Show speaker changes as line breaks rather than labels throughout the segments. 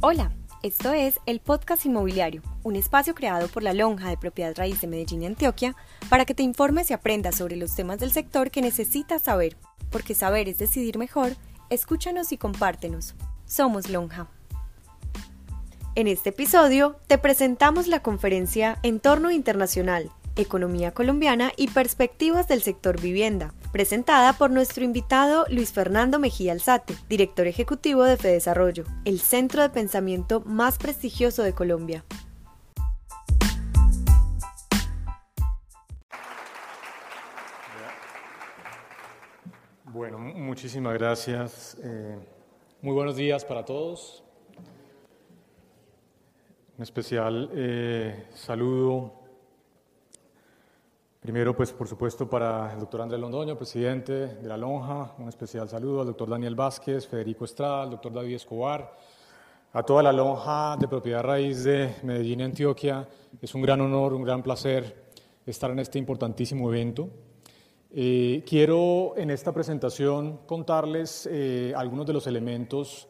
Hola, esto es el Podcast Inmobiliario, un espacio creado por la Lonja de Propiedad Raíz de Medellín y Antioquia para que te informes y aprendas sobre los temas del sector que necesitas saber, porque saber es decidir mejor, escúchanos y compártenos. Somos Lonja. En este episodio te presentamos la conferencia Entorno Internacional, Economía Colombiana y Perspectivas del Sector Vivienda, presentada por nuestro invitado Luis Fernando Mejía Alzate, director ejecutivo de FEDesarrollo, el centro de pensamiento más prestigioso de Colombia.
Bueno, muchísimas gracias. Eh, muy buenos días para todos. Un especial eh, saludo Primero, pues por supuesto para el doctor Andrés Londoño, presidente de la Lonja, un especial saludo al doctor Daniel Vázquez, Federico Estrada, al doctor David Escobar, a toda la Lonja de Propiedad Raíz de Medellín Antioquia. Es un gran honor, un gran placer estar en este importantísimo evento. Eh, quiero en esta presentación contarles eh, algunos de los elementos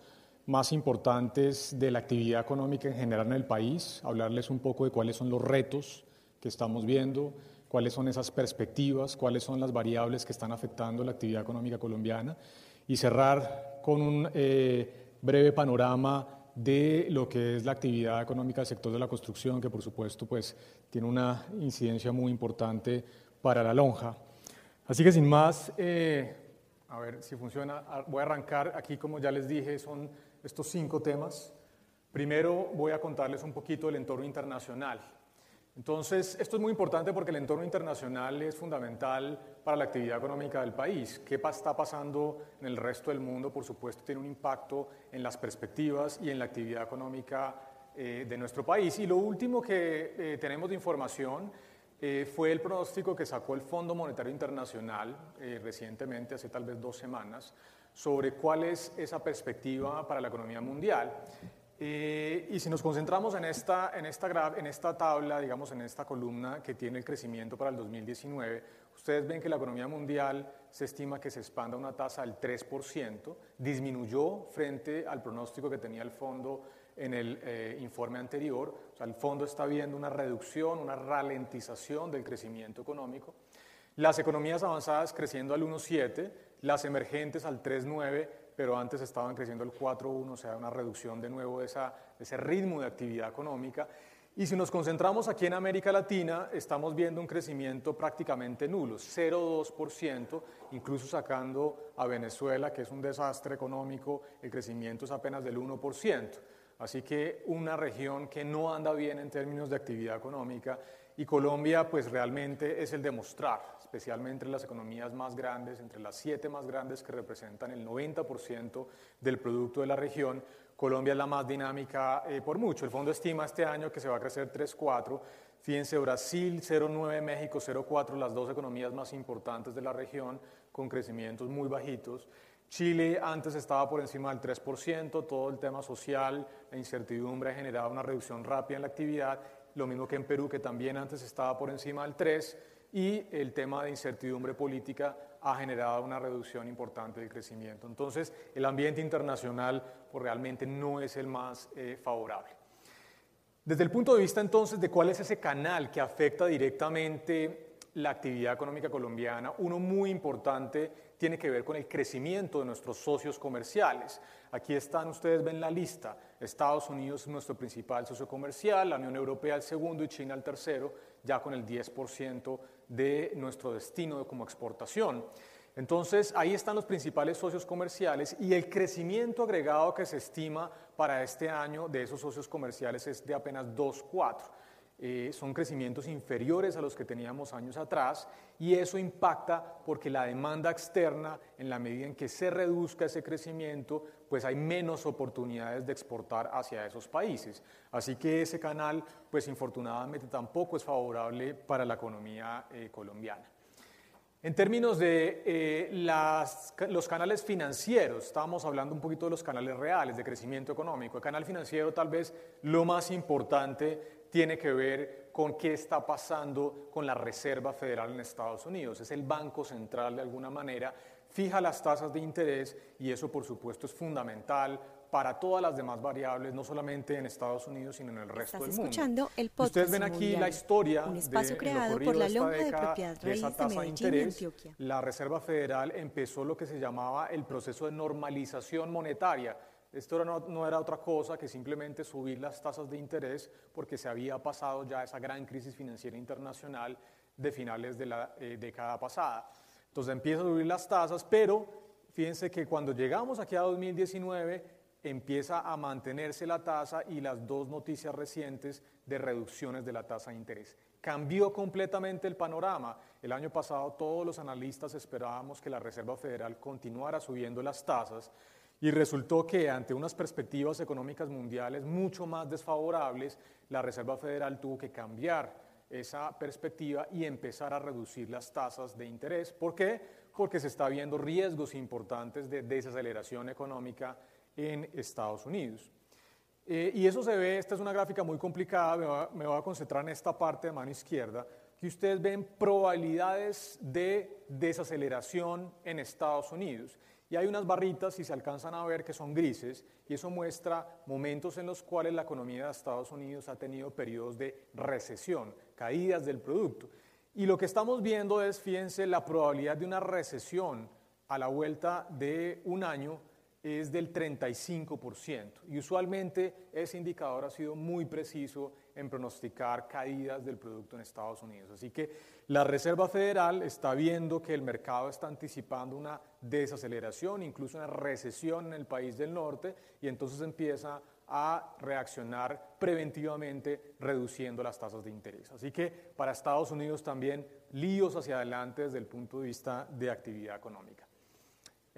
más importantes de la actividad económica en general en el país, hablarles un poco de cuáles son los retos que estamos viendo, cuáles son esas perspectivas, cuáles son las variables que están afectando la actividad económica colombiana y cerrar con un eh, breve panorama de lo que es la actividad económica del sector de la construcción, que por supuesto pues, tiene una incidencia muy importante para la lonja. Así que sin más, eh, a ver si funciona, voy a arrancar aquí, como ya les dije, son estos cinco temas. Primero voy a contarles un poquito del entorno internacional. Entonces, esto es muy importante porque el entorno internacional es fundamental para la actividad económica del país. ¿Qué está pasando en el resto del mundo? Por supuesto, tiene un impacto en las perspectivas y en la actividad económica eh, de nuestro país. Y lo último que eh, tenemos de información eh, fue el pronóstico que sacó el Fondo Monetario Internacional recientemente, hace tal vez dos semanas, sobre cuál es esa perspectiva para la economía mundial. Eh, y si nos concentramos en esta, en, esta en esta tabla, digamos en esta columna que tiene el crecimiento para el 2019, ustedes ven que la economía mundial se estima que se expanda a una tasa del 3%, disminuyó frente al pronóstico que tenía el fondo en el eh, informe anterior, o sea, el fondo está viendo una reducción, una ralentización del crecimiento económico. Las economías avanzadas creciendo al 1,7, las emergentes al 3,9 pero antes estaban creciendo el 4,1, o sea, una reducción de nuevo de, esa, ese ritmo de actividad económica. Y si nos concentramos aquí en América Latina, estamos viendo un crecimiento prácticamente nulo, 0,2%, incluso sacando a Venezuela, que es un desastre económico, el crecimiento es apenas del 1%. Así que una región que no anda bien en términos de actividad económica y Colombia pues realmente es el demostrar, especialmente en las economías más grandes, entre las siete más grandes que representan el 90% del producto de la región, Colombia es la más dinámica eh, por mucho. El fondo estima este año que se va a crecer 3,4. Fíjense, Brasil 0,9, México 0,4, las dos economías más importantes de la región, con crecimientos muy bajitos. Chile antes estaba por encima del 3%, todo el tema social, la incertidumbre ha generado una reducción rápida en la actividad, lo mismo que en Perú, que también antes estaba por encima del 3% y el tema de incertidumbre política ha generado una reducción importante del crecimiento. Entonces, el ambiente internacional pues, realmente no es el más eh, favorable. Desde el punto de vista entonces de cuál es ese canal que afecta directamente la actividad económica colombiana, uno muy importante tiene que ver con el crecimiento de nuestros socios comerciales. Aquí están, ustedes ven la lista. Estados Unidos es nuestro principal socio comercial, la Unión Europea el segundo y China el tercero, ya con el 10% de nuestro destino como exportación. Entonces, ahí están los principales socios comerciales y el crecimiento agregado que se estima para este año de esos socios comerciales es de apenas 2,4. Eh, son crecimientos inferiores a los que teníamos años atrás y eso impacta porque la demanda externa, en la medida en que se reduzca ese crecimiento, pues hay menos oportunidades de exportar hacia esos países. Así que ese canal, pues infortunadamente tampoco es favorable para la economía eh, colombiana. En términos de eh, los canales financieros, estábamos hablando un poquito de los canales reales de crecimiento económico. El canal financiero tal vez lo más importante tiene que ver con qué está pasando con la Reserva Federal en Estados Unidos. Es el Banco Central de alguna manera, fija las tasas de interés y eso por supuesto es fundamental para todas las demás variables, no solamente en Estados Unidos, sino en el resto
Estás
del mundo.
escuchando el podcast
Ustedes ven aquí la
inmobiliario,
historia
un espacio
de,
creado por la Lonja de Propiedad
de esa
de
tasa de
Medellín y
interés.
Antioquia.
La Reserva Federal empezó lo que se llamaba el proceso de normalización monetaria. Esto no era otra cosa que simplemente subir las tasas de interés porque se había pasado ya esa gran crisis financiera internacional de finales de la eh, década pasada. Entonces empieza a subir las tasas, pero fíjense que cuando llegamos aquí a 2019 empieza a mantenerse la tasa y las dos noticias recientes de reducciones de la tasa de interés. Cambió completamente el panorama. El año pasado todos los analistas esperábamos que la Reserva Federal continuara subiendo las tasas y resultó que ante unas perspectivas económicas mundiales mucho más desfavorables, la Reserva Federal tuvo que cambiar esa perspectiva y empezar a reducir las tasas de interés. ¿Por qué? Porque se está viendo riesgos importantes de desaceleración económica en Estados Unidos. Eh, y eso se ve, esta es una gráfica muy complicada, me voy, a, me voy a concentrar en esta parte de mano izquierda, que ustedes ven probabilidades de desaceleración en Estados Unidos. Y hay unas barritas, si se alcanzan a ver, que son grises, y eso muestra momentos en los cuales la economía de Estados Unidos ha tenido periodos de recesión, caídas del producto. Y lo que estamos viendo es, fíjense, la probabilidad de una recesión a la vuelta de un año es del 35% y usualmente ese indicador ha sido muy preciso en pronosticar caídas del producto en Estados Unidos. Así que la Reserva Federal está viendo que el mercado está anticipando una desaceleración, incluso una recesión en el país del norte y entonces empieza a reaccionar preventivamente reduciendo las tasas de interés. Así que para Estados Unidos también líos hacia adelante desde el punto de vista de actividad económica.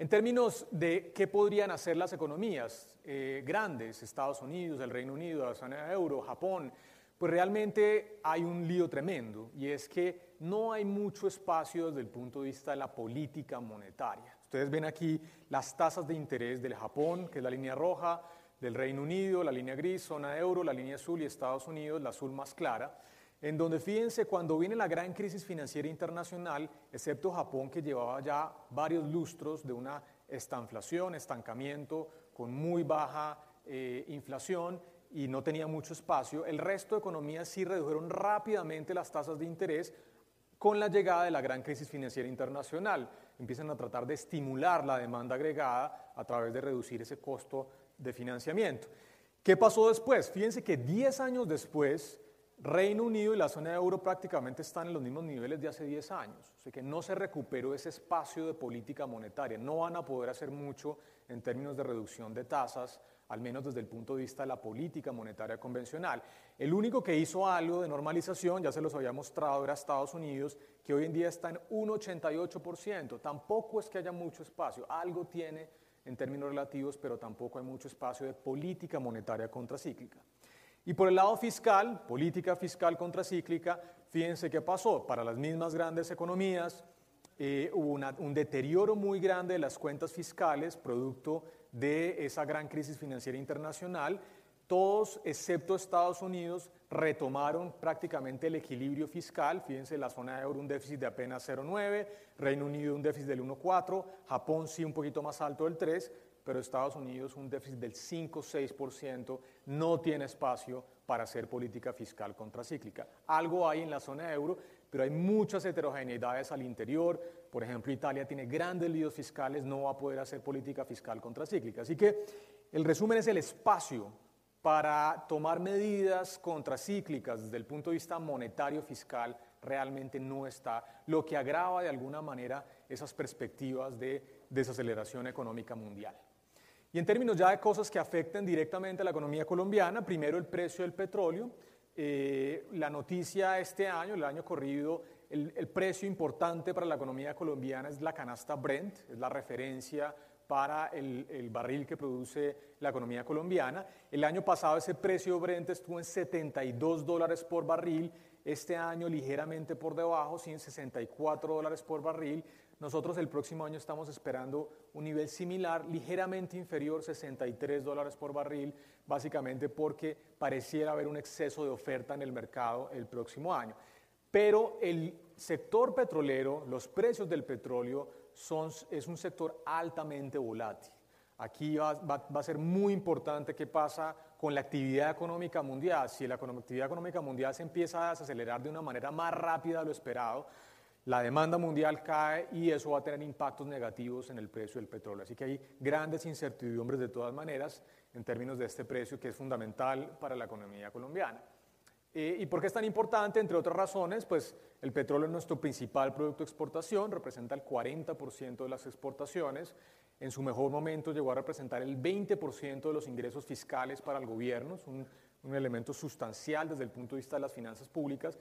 En términos de qué podrían hacer las economías eh, grandes, Estados Unidos, el Reino Unido, la zona euro, Japón, pues realmente hay un lío tremendo y es que no hay mucho espacio desde el punto de vista de la política monetaria. Ustedes ven aquí las tasas de interés del Japón, que es la línea roja, del Reino Unido, la línea gris, zona euro, la línea azul y Estados Unidos, la azul más clara en donde fíjense cuando viene la gran crisis financiera internacional, excepto Japón que llevaba ya varios lustros de una estanflación, estancamiento, con muy baja eh, inflación y no tenía mucho espacio, el resto de economías sí redujeron rápidamente las tasas de interés con la llegada de la gran crisis financiera internacional. Empiezan a tratar de estimular la demanda agregada a través de reducir ese costo de financiamiento. ¿Qué pasó después? Fíjense que 10 años después, Reino Unido y la zona de euro prácticamente están en los mismos niveles de hace 10 años, sea que no se recuperó ese espacio de política monetaria, no van a poder hacer mucho en términos de reducción de tasas, al menos desde el punto de vista de la política monetaria convencional. El único que hizo algo de normalización, ya se los había mostrado, era Estados Unidos, que hoy en día está en un 88%, tampoco es que haya mucho espacio, algo tiene en términos relativos, pero tampoco hay mucho espacio de política monetaria contracíclica. Y por el lado fiscal, política fiscal contracíclica, fíjense qué pasó. Para las mismas grandes economías eh, hubo un deterioro muy grande de las cuentas fiscales, producto de esa gran crisis financiera internacional. Todos, excepto Estados Unidos, retomaron prácticamente el equilibrio fiscal. Fíjense, la zona de euro un déficit de apenas 0,9, Reino Unido un déficit del 1,4, Japón sí un poquito más alto del 3, pero Estados Unidos un déficit del 5-6%, no tiene espacio para hacer política fiscal contracíclica. Algo hay en la zona euro, pero hay muchas heterogeneidades al interior. Por ejemplo, Italia tiene grandes líos fiscales, no va a poder hacer política fiscal contracíclica. Así que el resumen es el espacio para tomar medidas contracíclicas desde el punto de vista monetario fiscal realmente no está, lo que agrava de alguna manera esas perspectivas de desaceleración económica mundial. Y en términos ya de cosas que afecten directamente a la economía colombiana, primero el precio del petróleo. Eh, la noticia este año, el año corrido, el, precio importante para la economía colombiana es la canasta Brent, es la referencia para el, el, barril que produce la economía colombiana. El año pasado ese precio Brent estuvo en 72 dólares por barril, este año ligeramente por debajo, 164 dólares por barril. Nosotros el próximo año estamos esperando un nivel similar, ligeramente inferior, 63 dólares por barril, básicamente porque pareciera haber un exceso de oferta en el mercado el próximo año. Pero el sector petrolero, los precios del petróleo, son, es un sector altamente volátil. Aquí va, a ser muy importante qué pasa con la actividad económica mundial. Si la actividad económica mundial se empieza a desacelerar de una manera más rápida de lo esperado, la demanda mundial cae y eso va a tener impactos negativos en el precio del petróleo. Así que hay grandes incertidumbres de todas maneras en términos de este precio que es fundamental para la economía colombiana. Eh, ¿Y por qué es tan importante? Entre otras razones, pues el petróleo es nuestro principal producto de exportación, representa el 40% de las exportaciones, en su mejor momento llegó a representar el 20% de los ingresos fiscales para el gobierno, es un, un elemento sustancial desde el punto de vista de las finanzas públicas,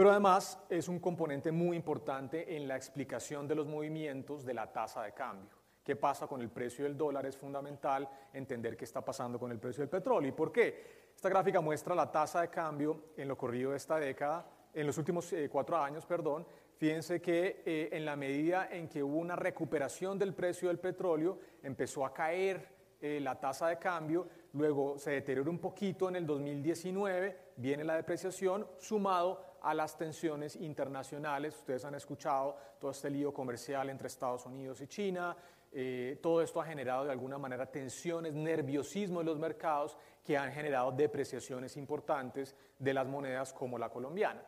pero además es un componente muy importante en la explicación de los movimientos de la tasa de cambio. ¿Qué pasa con el precio del dólar? Es fundamental entender qué está pasando con el precio del petróleo. ¿Y por qué? Esta gráfica muestra la tasa de cambio en lo corrido de esta década, en los últimos eh, cuatro años, perdón. Fíjense que eh, en la medida en que hubo una recuperación del precio del petróleo, empezó a caer eh, la tasa de cambio, luego se deterioró un poquito en el 2019, viene la depreciación, sumado a las tensiones internacionales. Ustedes han escuchado todo este lío comercial entre Estados Unidos y China. Eh, todo esto ha generado de alguna manera tensiones, nerviosismo en los mercados que han generado depreciaciones importantes de las monedas como la colombiana.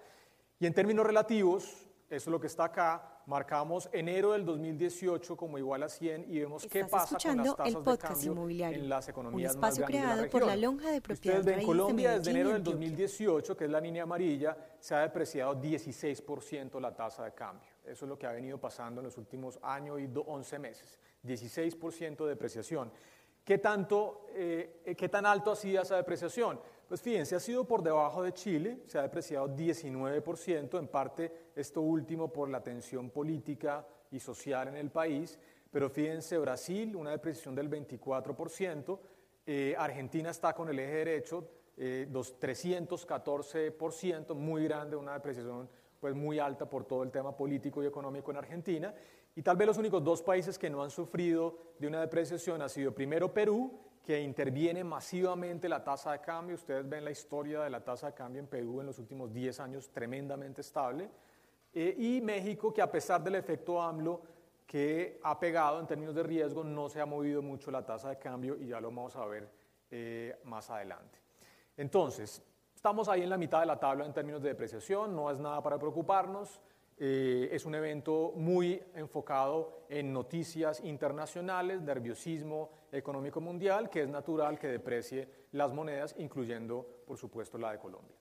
Y en términos relativos, eso es lo que está acá. Marcamos enero del 2018 como igual a 100 y vemos qué pasa con las tasas
el podcast
de cambio
inmobiliario,
en las economías
un espacio
más grandes
creado
de la
por la lonja de propiedad
Ustedes ven Colombia
de
desde enero del
Antioquia.
2018, que es la línea amarilla, se ha depreciado 16% la tasa de cambio. Eso es lo que ha venido pasando en los últimos años y do- 11 meses. 16% de depreciación. ¿Qué, tanto, eh, ¿Qué tan alto ha sido esa depreciación? Pues fíjense, ha sido por debajo de Chile, se ha depreciado 19%, en parte esto último por la tensión política y social en el país, pero fíjense, Brasil, una depreciación del 24%, eh, Argentina está con el eje derecho, eh, dos- 314%, muy grande, una depreciación pues muy alta por todo el tema político y económico en Argentina. Y tal vez los únicos dos países que no han sufrido de una depreciación ha sido primero Perú, que interviene masivamente la tasa de cambio. Ustedes ven la historia de la tasa de cambio en Perú en los últimos 10 años tremendamente estable. Eh, y México, que a pesar del efecto AMLO que ha pegado en términos de riesgo, no se ha movido mucho la tasa de cambio y ya lo vamos a ver eh, más adelante. Entonces, estamos ahí en la mitad de la tabla en términos de depreciación, no es nada para preocuparnos. Eh, es un evento muy enfocado en noticias internacionales, nerviosismo económico mundial, que es natural que deprecie las monedas, incluyendo, por supuesto, la de Colombia.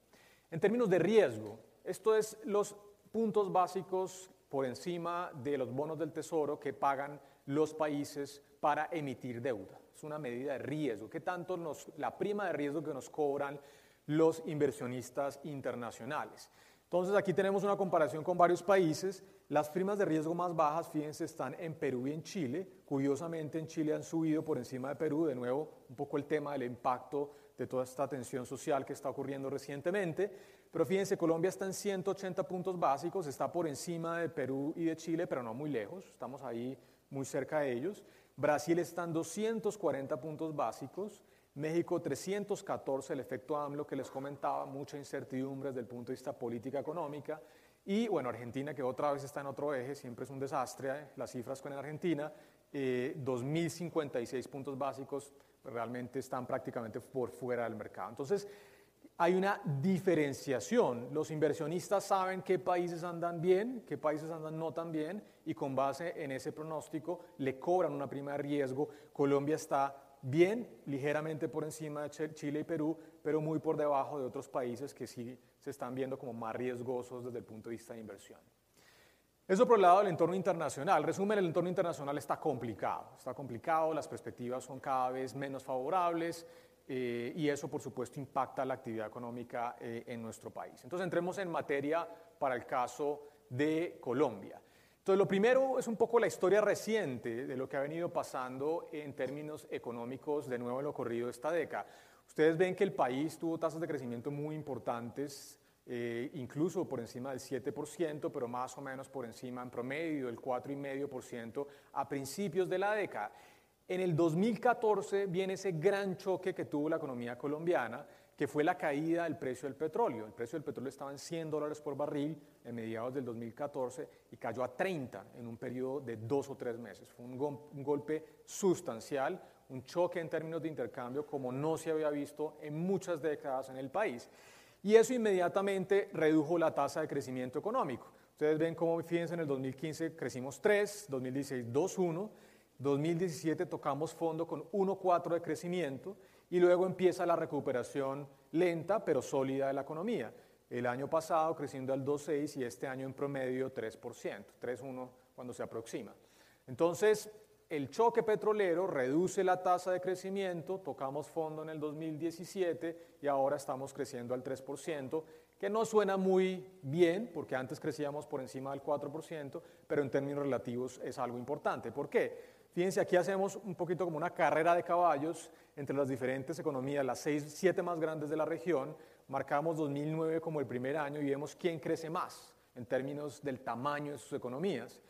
En términos de riesgo, esto es los puntos básicos por encima de los bonos del tesoro que pagan los países para emitir deuda. Es una medida de riesgo. ¿Qué tanto nos, la prima de riesgo que nos cobran los inversionistas internacionales? Entonces aquí tenemos una comparación con varios países. Las primas de riesgo más bajas, fíjense, están en Perú y en Chile. Curiosamente en Chile han subido por encima de Perú. De nuevo, un poco el tema del impacto de toda esta tensión social que está ocurriendo recientemente. Pero fíjense, Colombia está en 180 puntos básicos, está por encima de Perú y de Chile, pero no muy lejos. Estamos ahí muy cerca de ellos. Brasil está en 240 puntos básicos. México 314, el efecto AMLO que les comentaba, mucha incertidumbre desde el punto de vista política económica. Y bueno, Argentina, que otra vez está en otro eje, siempre es un desastre, eh, las cifras con Argentina, eh, 2.056 puntos básicos, realmente están prácticamente por fuera del mercado. Entonces, hay una diferenciación. Los inversionistas saben qué países andan bien, qué países andan no tan bien, y con base en ese pronóstico le cobran una prima de riesgo. Colombia está bien, ligeramente por encima de Ch- Chile y Perú, pero muy por debajo de otros países que sí se están viendo como más riesgosos desde el punto de vista de inversión. Eso por el lado del entorno internacional. Resumen, el entorno internacional está complicado. Está complicado, las perspectivas son cada vez menos favorables eh, y eso, por supuesto, impacta la actividad económica eh, en nuestro país. Entonces, entremos en materia para el caso de Colombia. Entonces, lo primero es un poco la historia reciente de lo que ha venido pasando en términos económicos de nuevo en lo ocurrido esta década. Ustedes ven que el país tuvo tasas de crecimiento muy importantes, eh, incluso por encima del 7%, pero más o menos por encima en promedio del 4,5% a principios de la década. En el 2014 viene ese gran choque que tuvo la economía colombiana, que fue la caída del precio del petróleo. El precio del petróleo estaba en 100 dólares por barril en mediados del 2014 y cayó a 30 en un periodo de dos o tres meses. Fue un, un golpe sustancial, un choque en términos de intercambio como no se había visto en muchas décadas en el país. Y eso inmediatamente redujo la tasa de crecimiento económico. Ustedes ven cómo, fíjense, en el 2015 crecimos 3, 2016 2,1, 2017 tocamos fondo con 1,4 de crecimiento y luego empieza la recuperación lenta pero sólida de la economía. El año pasado creciendo al 2,6 y este año en promedio 3%, 3,1 cuando se aproxima. Entonces, el choque petrolero reduce la tasa de crecimiento, tocamos fondo en el 2017 y ahora estamos creciendo al 3%, que no suena muy bien, porque antes crecíamos por encima del 4%, pero en términos relativos es algo importante. ¿Por qué? Fíjense, aquí hacemos un poquito como una carrera de caballos entre las diferentes economías, las seis, siete más grandes de la región, marcamos 2009 como el primer año y vemos quién crece más en términos del tamaño de sus economías.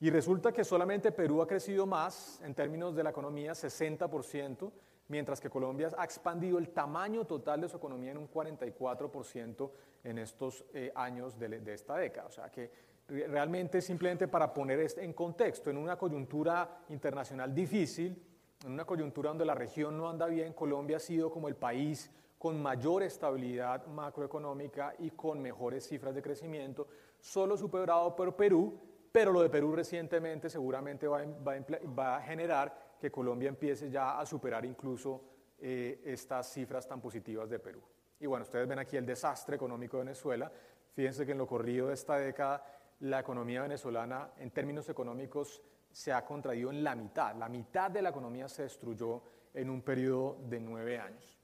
Y resulta que solamente Perú ha crecido más en términos de la economía, 60%, mientras que Colombia ha expandido el tamaño total de su economía en un 44% en estos eh, años de, de, esta década. O sea que realmente simplemente para poner esto en contexto, en una coyuntura internacional difícil, en una coyuntura donde la región no anda bien, Colombia ha sido como el país con mayor estabilidad macroeconómica y con mejores cifras de crecimiento, solo superado por Perú, pero lo de Perú recientemente seguramente va, va, a generar que Colombia empiece ya a superar incluso eh, estas cifras tan positivas de Perú. Y bueno, ustedes ven aquí el desastre económico de Venezuela. Fíjense que en lo corrido de esta década la economía venezolana en términos económicos se ha contraído en la mitad. La mitad de la economía se destruyó en un periodo de nueve años.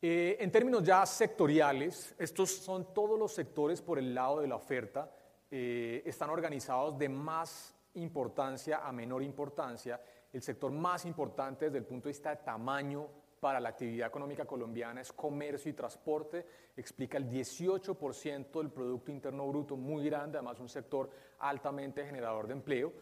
Eh, en términos ya sectoriales, estos son todos los sectores por el lado de la oferta eh, están organizados de más importancia a menor importancia. El sector más importante desde el punto de vista de tamaño para la actividad económica colombiana es comercio y transporte, explica el 18% del Producto Interno Bruto, muy grande, además un sector altamente generador de empleo.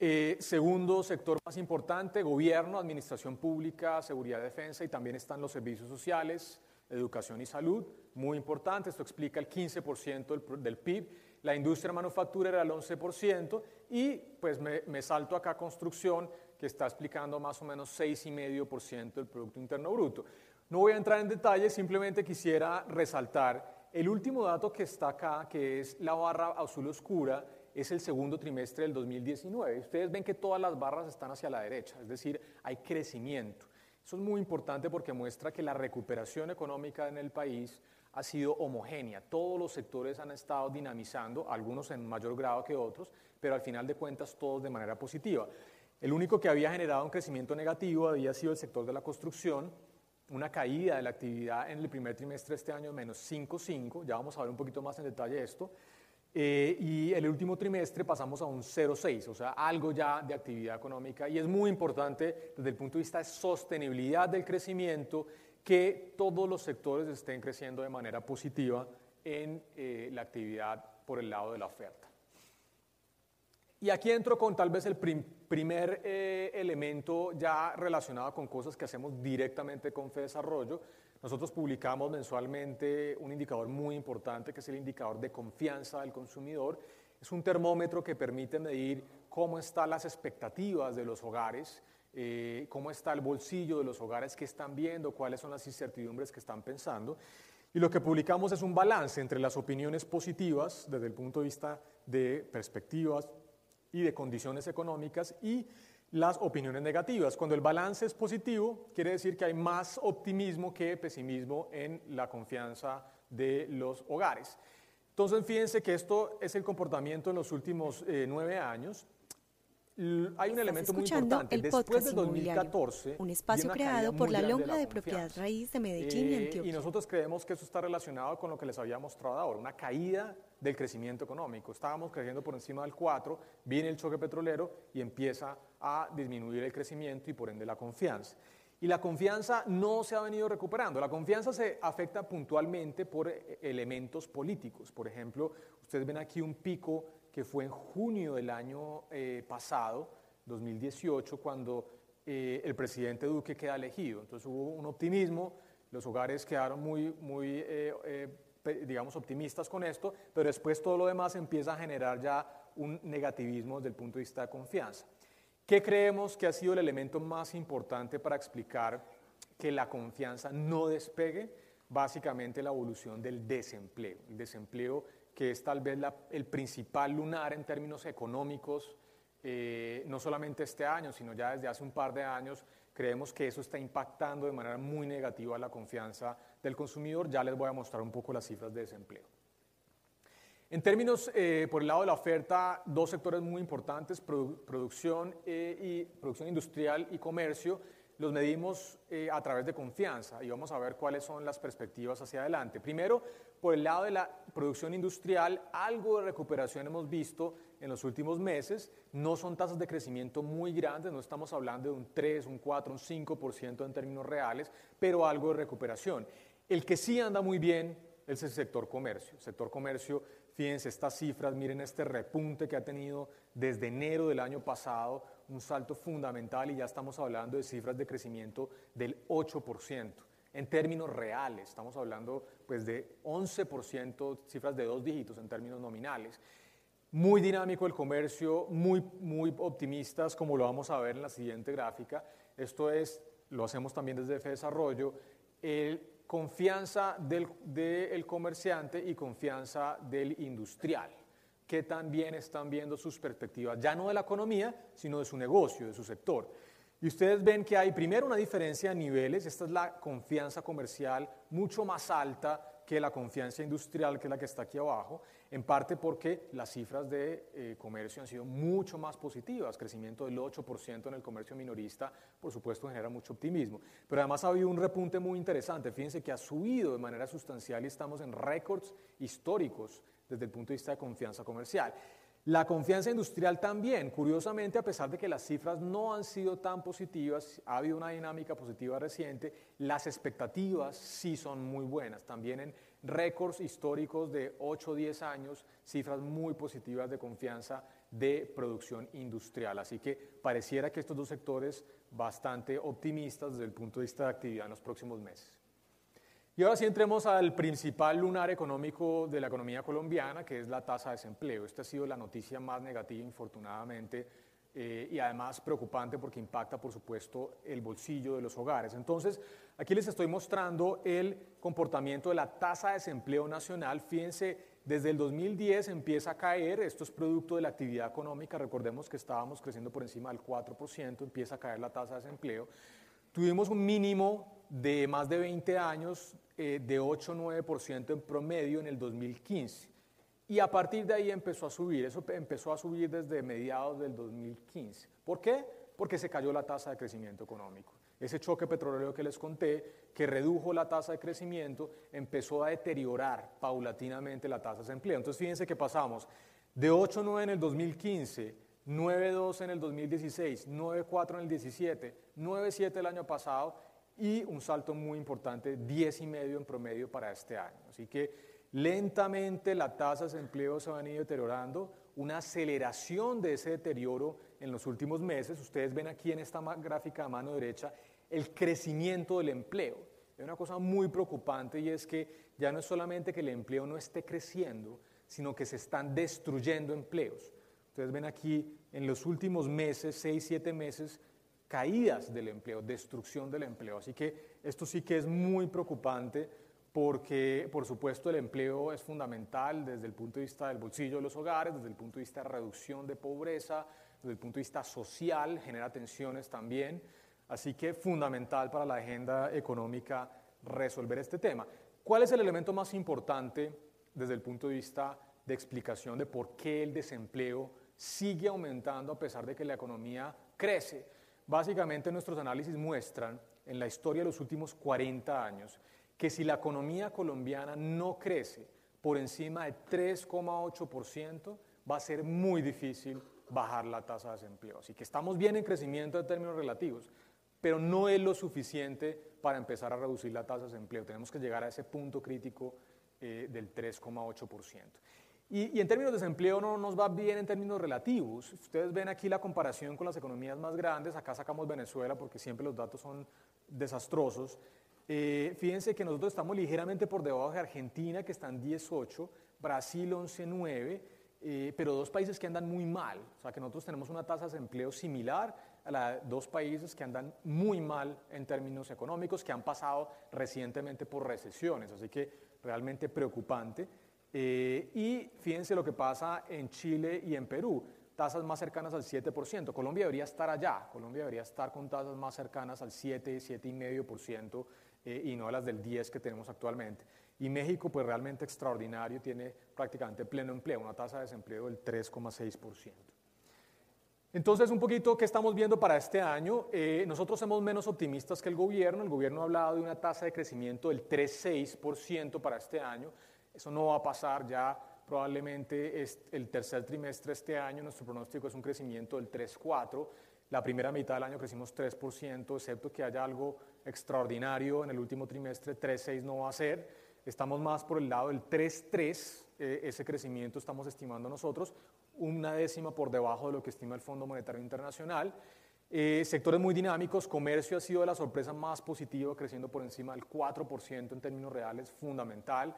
Eh, segundo sector más importante, gobierno, administración pública, seguridad y defensa y también están los servicios sociales, educación y salud, muy importante, esto explica el 15% del, PIB la industria manufacturera el 11% y pues me, salto acá construcción que está explicando más o menos 6,5% del Producto Interno Bruto. No voy a entrar en detalle, simplemente quisiera resaltar el último dato que está acá, que es la barra azul oscura, es el segundo trimestre del 2019. Ustedes ven que todas las barras están hacia la derecha, es decir, hay crecimiento. Eso es muy importante porque muestra que la recuperación económica en el país ha sido homogénea. Todos los sectores han estado dinamizando, algunos en mayor grado que otros, pero al final de cuentas todos de manera positiva. El único que había generado un crecimiento negativo había sido el sector de la construcción, una caída de la actividad en el primer trimestre de este año de menos 5,5, ya vamos a ver un poquito más en detalle esto, eh, y el último trimestre pasamos a un 0,6, o sea, algo ya de actividad económica, y es muy importante desde el punto de vista de sostenibilidad del crecimiento que todos los sectores estén creciendo de manera positiva en eh, la actividad por el lado de la oferta. Y aquí entro con tal vez el primer eh, elemento ya relacionado con cosas que hacemos directamente con FEDesarrollo. Nosotros publicamos mensualmente un indicador muy importante que es el indicador de confianza del consumidor. Es un termómetro que permite medir cómo están las expectativas de los hogares eh, cómo está el bolsillo de los hogares que están viendo, cuáles son las incertidumbres que están pensando. Y lo que publicamos es un balance entre las opiniones positivas desde el punto de vista de perspectivas y de condiciones económicas y las opiniones negativas. Cuando el balance es positivo, quiere decir que hay más optimismo que pesimismo en la confianza de los hogares. Entonces, fíjense que esto es el comportamiento en los últimos eh, nueve años hay un elemento muy importante.
El Después de 2014, un espacio creado por la Lonja de, Propiedad Raíz de Medellín y
eh,
Antioquia.
Y nosotros creemos que eso está relacionado con lo que les había mostrado ahora, una caída del crecimiento económico. Estábamos creciendo por encima del 4, viene el choque petrolero y empieza a disminuir el crecimiento y por ende la confianza. Y la confianza no se ha venido recuperando. La confianza se afecta puntualmente por eh, elementos políticos. Por ejemplo, ustedes ven aquí un pico que fue en junio del año eh, pasado, 2018, cuando eh, el presidente Duque queda elegido. Entonces hubo un optimismo, Los hogares quedaron muy, muy digamos, optimistas con esto, pero después todo lo demás empieza a generar ya un negativismo desde el punto de vista de confianza. ¿Qué creemos que ha sido el elemento más importante para explicar que la confianza no despegue? Básicamente la evolución del desempleo. El desempleo que es tal vez el principal lunar en términos económicos, eh, no solamente este año, sino ya desde hace un par de años, creemos que eso está impactando de manera muy negativa la confianza del consumidor. Ya les voy a mostrar un poco las cifras de desempleo. En términos, eh, por el lado de la oferta, dos sectores muy importantes, producción, eh, y, producción industrial y comercio, los medimos eh, a través de confianza y vamos a ver cuáles son las perspectivas hacia adelante. Primero, por el lado de la producción industrial, algo de recuperación hemos visto en los últimos meses. No son tasas de crecimiento muy grandes, no estamos hablando de un 3, un 4, un 5% en términos reales, pero algo de recuperación. El que sí anda muy bien es el sector comercio. El sector comercio, fíjense estas cifras, miren este repunte que ha tenido desde enero del año pasado, un salto fundamental y ya estamos hablando de cifras de crecimiento del 8%. En términos reales, estamos hablando pues de 11%, cifras de dos dígitos en términos nominales. Muy dinámico el comercio, muy, muy optimistas, como lo vamos a ver en la siguiente gráfica. Esto es, lo hacemos también desde F Desarrollo, el confianza del, del comerciante y confianza del industrial que también están viendo sus perspectivas, ya no de la economía, sino de su negocio, de su sector. Y ustedes ven que hay primero una diferencia de niveles, esta es la confianza comercial mucho más alta que la confianza industrial, que es la que está aquí abajo, en parte porque las cifras de eh, comercio han sido mucho más positivas, crecimiento del 8% en el comercio minorista, por supuesto genera mucho optimismo, pero además ha habido un repunte muy interesante, fíjense que ha subido de manera sustancial y estamos en récords históricos desde el punto de vista de confianza comercial. La confianza industrial también, curiosamente, a pesar de que las cifras no han sido tan positivas, ha habido una dinámica positiva reciente, las expectativas sí son muy buenas. También en récords históricos de 8 o 10 años, cifras muy positivas de confianza de producción industrial. Así que pareciera que estos dos sectores bastante optimistas desde el punto de vista de actividad en los próximos meses. Y ahora sí entremos al principal lunar económico de la economía colombiana, que es la tasa de desempleo. Esta ha sido la noticia más negativa, infortunadamente, eh, y además preocupante porque impacta, por supuesto, el bolsillo de los hogares. Entonces, aquí les estoy mostrando el comportamiento de la tasa de desempleo nacional. Fíjense, desde el 2010 empieza a caer, esto es producto de la actividad económica, recordemos que estábamos creciendo por encima del 4%, empieza a caer la tasa de desempleo. Tuvimos un mínimo de más de 20 años eh, de 8-9% en promedio en el 2015. Y a partir de ahí empezó a subir, eso empezó a subir desde mediados del 2015. ¿Por qué? Porque se cayó la tasa de crecimiento económico. Ese choque petrolero que les conté, que redujo la tasa de crecimiento, empezó a deteriorar paulatinamente la tasa de desempleo. Entonces fíjense que pasamos de 8,9 en el 2015, 9,2 en el 2016, 9,4 en el 17, 9,7 el año pasado y un salto muy importante, 10 y medio en promedio para este año. Así que lentamente las tasas de empleo se a ir deteriorando, una aceleración de ese deterioro en los últimos meses. Ustedes ven aquí en esta gráfica a mano derecha el crecimiento del empleo. Hay una cosa muy preocupante y es que ya no es solamente que el empleo no esté creciendo, sino que se están destruyendo empleos. Ustedes ven aquí en los últimos meses, 6, 7 meses, caídas del empleo, destrucción del empleo. Así que esto sí que es muy preocupante porque, por supuesto, el empleo es fundamental desde el punto de vista del bolsillo de los hogares, desde el punto de vista de reducción de pobreza, desde el punto de vista social, genera tensiones también. Así que fundamental para la agenda económica resolver este tema. ¿Cuál es el elemento más importante desde el punto de vista de explicación de por qué el desempleo sigue aumentando a pesar de que la economía crece? Básicamente nuestros análisis muestran en la historia de los últimos 40 años que si la economía colombiana no crece por encima de 3,8%, va a ser muy difícil bajar la tasa de desempleo. Así que estamos bien en crecimiento en términos relativos, pero no es lo suficiente para empezar a reducir la tasa de desempleo. Tenemos que llegar a ese punto crítico eh, del 3,8%. Y, en términos de desempleo no nos va bien en términos relativos. Ustedes ven aquí la comparación con las economías más grandes. Acá sacamos Venezuela porque siempre los datos son desastrosos. Eh, fíjense que nosotros estamos ligeramente por debajo de Argentina, que está en 18, Brasil 11.9, eh, pero dos países que andan muy mal. O sea, que nosotros tenemos una tasa de desempleo similar a la de dos países que andan muy mal en términos económicos, que han pasado recientemente por recesiones. Así que realmente preocupante. Eh, y fíjense lo que pasa en Chile y en Perú tasas más cercanas al 7%. Colombia debería estar allá, Colombia debería estar con tasas más cercanas al 7, 7,5% eh, y no a las del 10 que tenemos actualmente. Y México, pues realmente extraordinario, tiene prácticamente pleno empleo, una tasa de desempleo del 3,6%. Entonces, un poquito, ¿qué estamos viendo para este año? Eh, nosotros somos menos optimistas que el gobierno. El gobierno ha hablado de una tasa de crecimiento del 3,6% para este año. Eso no va a pasar ya probablemente el tercer trimestre este año. Nuestro pronóstico es un crecimiento del 3,4%. La primera mitad del año crecimos 3%, excepto que haya algo extraordinario en el último trimestre, 3,6 no va a ser. Estamos más por el lado del 3,3, eh, ese crecimiento estamos estimando nosotros, una décima por debajo de lo que estima el Fondo Monetario Internacional. Eh, sectores muy dinámicos, comercio ha sido la sorpresa más positiva, creciendo por encima del 4% en términos reales, fundamental.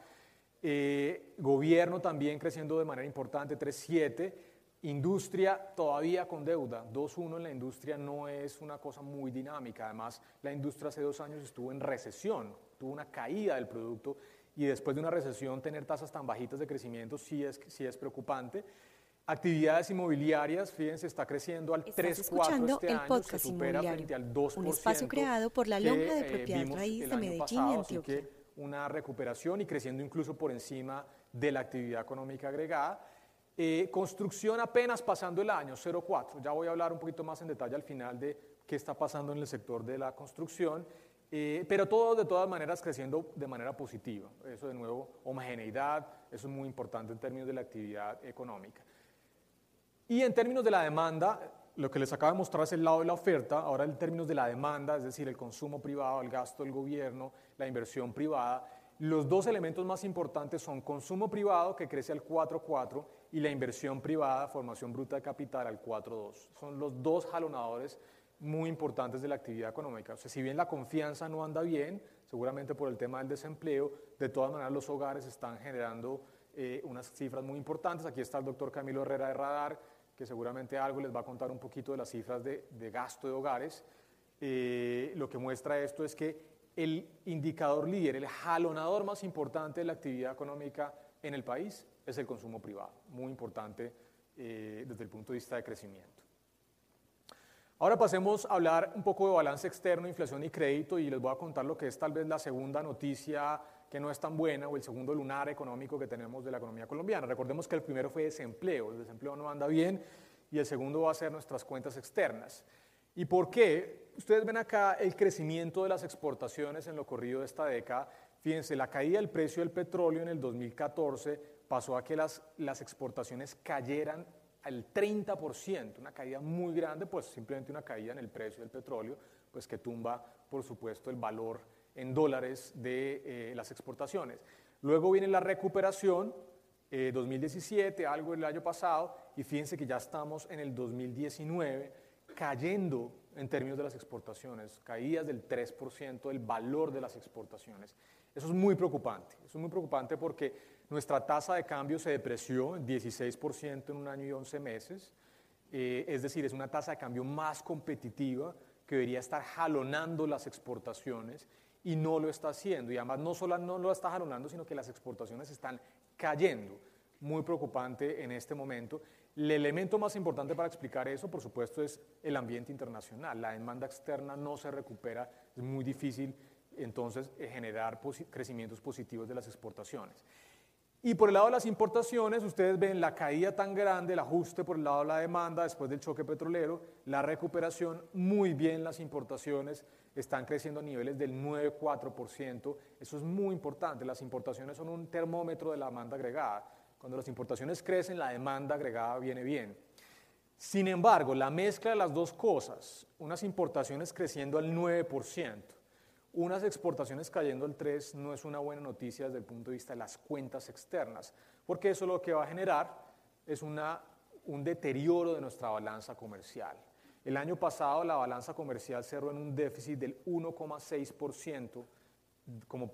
Eh, gobierno también creciendo de manera importante, 3,7%. Industria todavía con deuda, 2.1 en la industria no es una cosa muy dinámica. Además, la industria hace dos años estuvo en recesión, tuvo una caída del producto y después de una recesión tener tasas tan bajitas de crecimiento sí es, sí es preocupante. Actividades inmobiliarias, fíjense, está creciendo al 3,4 este
el
año,
podcast
se supera frente al 2%.
Un espacio creado por la Lonja de
eh,
Propiedad Raíz de Medellín
pasado,
y Antioquia.
Una recuperación y creciendo incluso por encima de la actividad económica agregada. Eh, construcción apenas pasando el año, 0,4. Ya voy a hablar un poquito más en detalle al final de qué está pasando en el sector de la construcción, eh, pero todo de todas maneras creciendo de manera positiva. Eso de nuevo, homogeneidad, eso es muy importante en términos de la actividad económica. Y en términos de la demanda, lo que les acabo de mostrar es el lado de la oferta, ahora en términos de la demanda, es decir, el consumo privado, el gasto del gobierno, la inversión privada, los dos elementos más importantes son consumo privado, que crece al 4,4, y la inversión privada, formación bruta de capital, al 4,2. Son los dos jalonadores muy importantes de la actividad económica. O sea, si bien la confianza no anda bien, seguramente por el tema del desempleo, de todas maneras los hogares están generando eh, unas cifras muy importantes. Aquí está el doctor Camilo Herrera de Radar, que seguramente algo les va a contar un poquito de las cifras de, gasto de hogares. Eh, lo que muestra esto es que el indicador líder, el jalonador más importante de la actividad económica en el país es el consumo privado, muy importante eh, desde el punto de vista de crecimiento. Ahora pasemos a hablar un poco de balance externo, inflación y crédito y les voy a contar lo que es tal vez la segunda noticia que no es tan buena o el segundo lunar económico que tenemos de la economía colombiana. Recordemos que el primero fue desempleo, el desempleo no anda bien y el segundo va a ser nuestras cuentas externas. ¿Y por qué? Ustedes ven acá el crecimiento de las exportaciones en lo corrido de esta década. Fíjense, la caída del precio del petróleo en el 2014 pasó a que las, las exportaciones cayeran al 30%, una caída muy grande, pues simplemente una caída en el precio del petróleo, pues que tumba, por supuesto, el valor en dólares de eh, las exportaciones. Luego viene la recuperación, 2017, eh, algo el año pasado, y fíjense que ya estamos en el 2019 cayendo en términos de las exportaciones, caídas del 3% del valor de las exportaciones. Eso es muy preocupante, eso es muy preocupante porque nuestra tasa de cambio se depreció en 16% en un año y 11 meses, eh, es decir, es una tasa de cambio más competitiva que debería estar jalonando las exportaciones y no lo está haciendo. Y además no solo no lo está jalonando, sino que las exportaciones están cayendo. Muy preocupante en este momento. El elemento más importante para explicar eso, por supuesto, es el ambiente internacional. La demanda externa no se recupera, es muy difícil entonces generar crecimientos positivos de las exportaciones. Y por el lado de las importaciones, ustedes ven la caída tan grande, el ajuste por el lado de la demanda después del choque petrolero, la recuperación, muy bien las importaciones están creciendo a niveles del 9,4%. Eso es muy importante, las importaciones son un termómetro de la demanda agregada. Cuando las importaciones crecen, la demanda agregada viene bien. Sin embargo, la mezcla de las dos cosas, unas importaciones creciendo al 9%, unas exportaciones cayendo al 3%, no es una buena noticia desde el punto de vista de las cuentas externas, porque eso lo que va a generar es una, un deterioro de nuestra balanza comercial. El año pasado la balanza comercial cerró en un déficit del 1,6% como,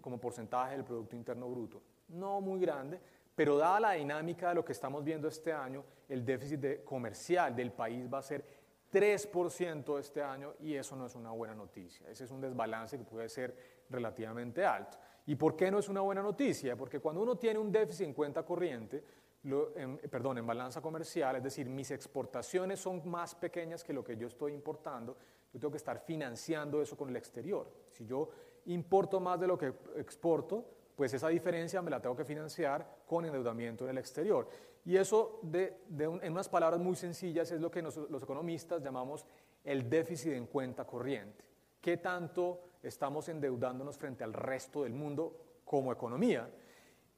como porcentaje del Producto Interno Bruto. No muy grande, pero dada la dinámica de lo que estamos viendo este año, el déficit comercial del país va a ser 3% este año y eso no es una buena noticia. Ese es un desbalance que puede ser relativamente alto. ¿Y por qué no es una buena noticia? Porque cuando uno tiene un déficit en cuenta corriente, perdón, en balanza comercial, es decir, mis exportaciones son más pequeñas que lo que yo estoy importando, yo tengo que estar financiando eso con el exterior. Si yo importo más de lo que exporto, pues esa diferencia me la tengo que financiar con endeudamiento en el exterior. Y eso, en unas palabras muy sencillas, es lo que los economistas llamamos el déficit en cuenta corriente. ¿Qué tanto estamos endeudándonos frente al resto del mundo como economía?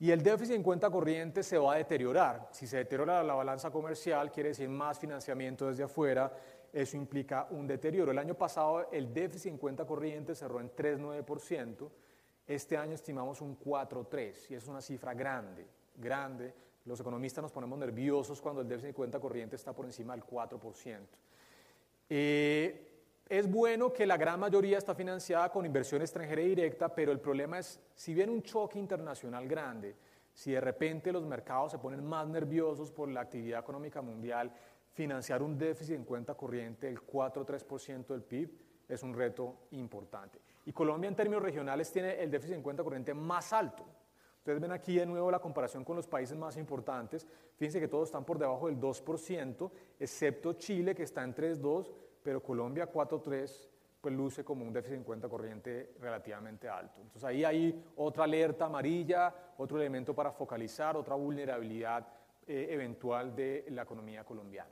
Y el déficit en cuenta corriente se va a deteriorar. Si se deteriora la balanza comercial, quiere decir más financiamiento desde afuera, eso implica un deterioro. El año pasado el déficit en cuenta corriente cerró en 3,9%, este año estimamos un 4,3% y es una cifra grande, grande. Los economistas nos ponemos nerviosos cuando el déficit en cuenta corriente está por encima del 4%. Eh, es bueno que la gran mayoría está financiada con inversión extranjera directa, pero el problema es, si viene un choque internacional grande, si de repente los mercados se ponen más nerviosos por la actividad económica mundial, financiar un déficit en cuenta corriente del 4-3% del PIB es un reto importante. Y Colombia en términos regionales tiene el déficit en cuenta corriente más alto. Ustedes ven aquí de nuevo la comparación con los países más importantes. Fíjense que todos están por debajo del 2%, excepto Chile que está en 3,2%, pero Colombia 4.3 pues luce como un déficit en cuenta corriente relativamente alto. Entonces ahí hay otra alerta amarilla, otro elemento para focalizar, otra vulnerabilidad eh, eventual de la economía colombiana.